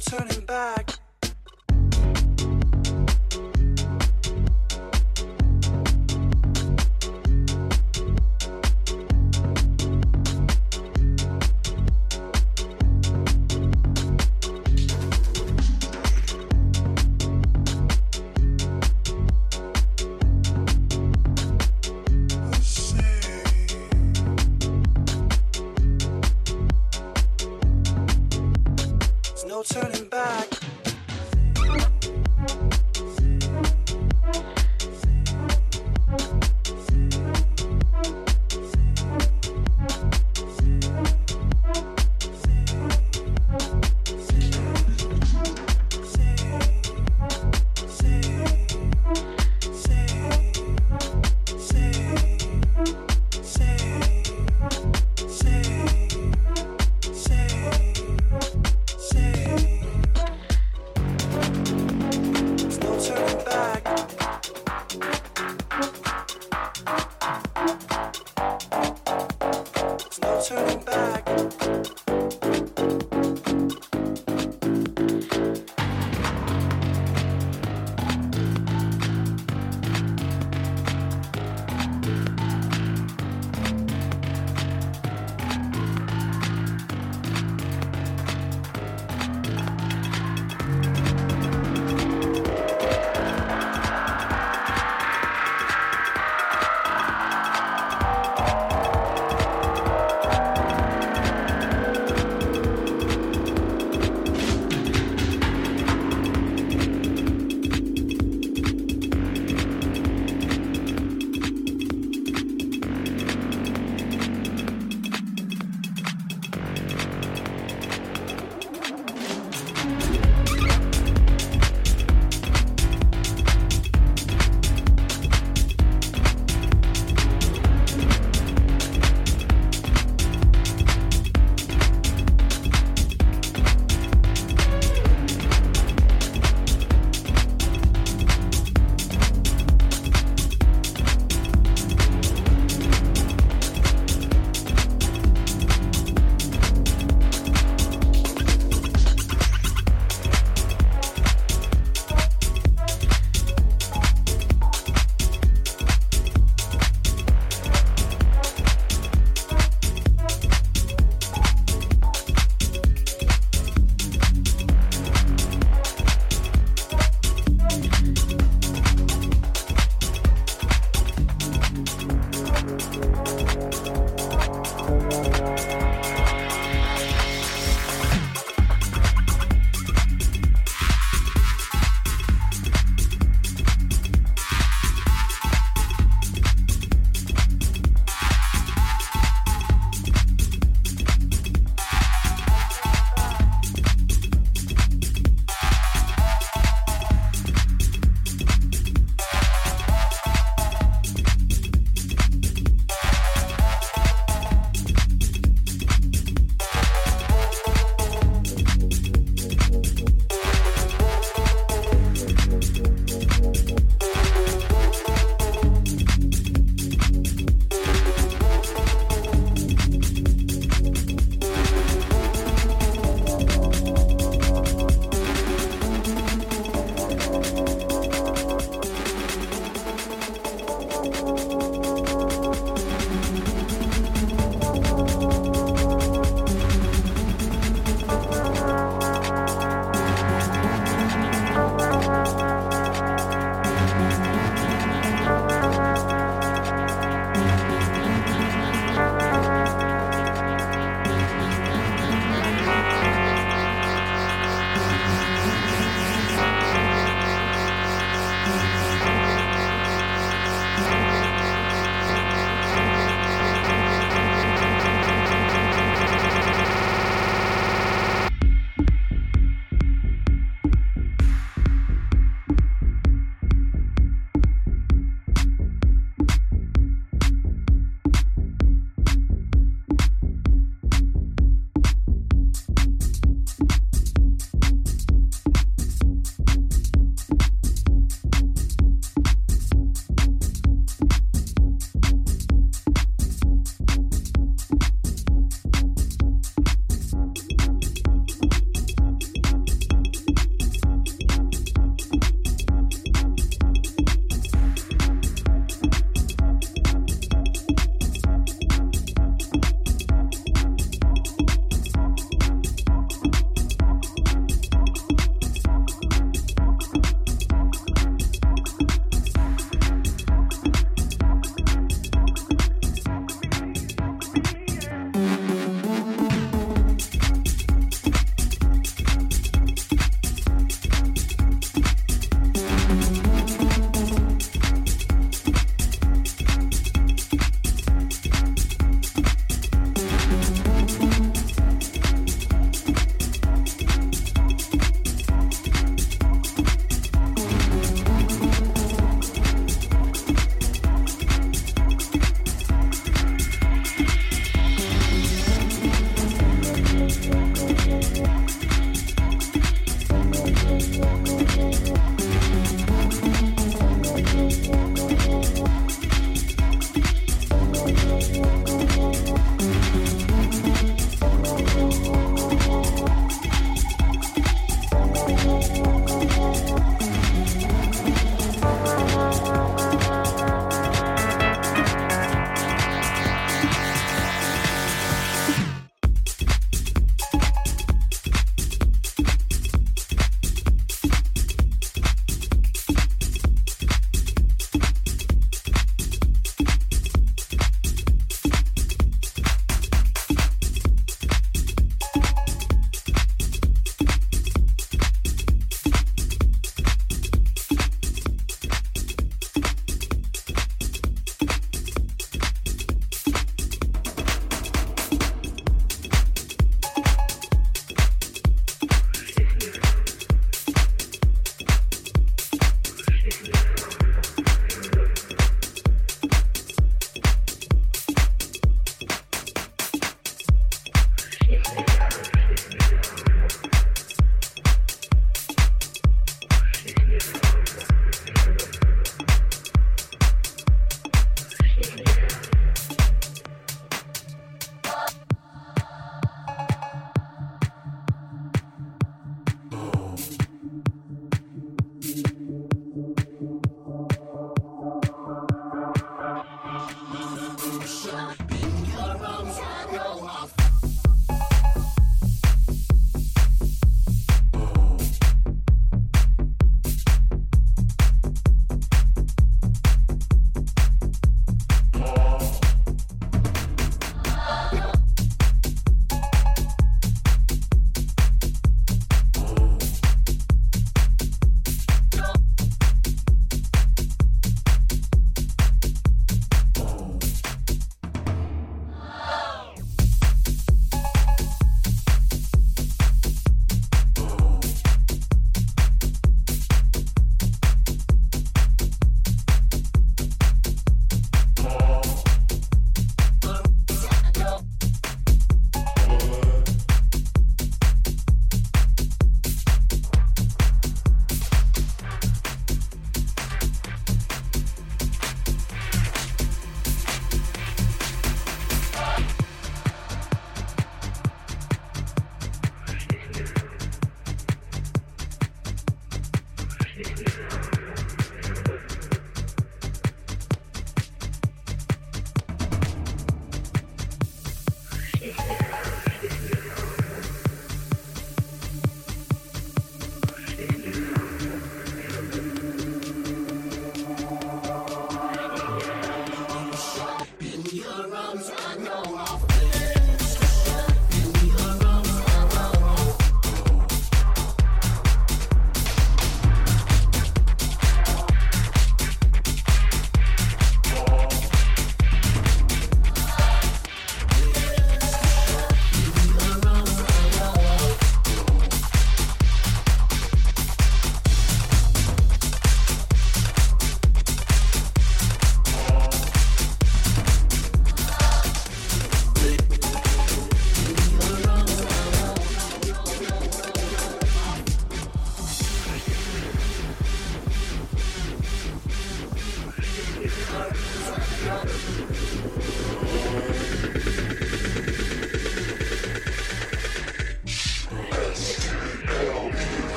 turning back.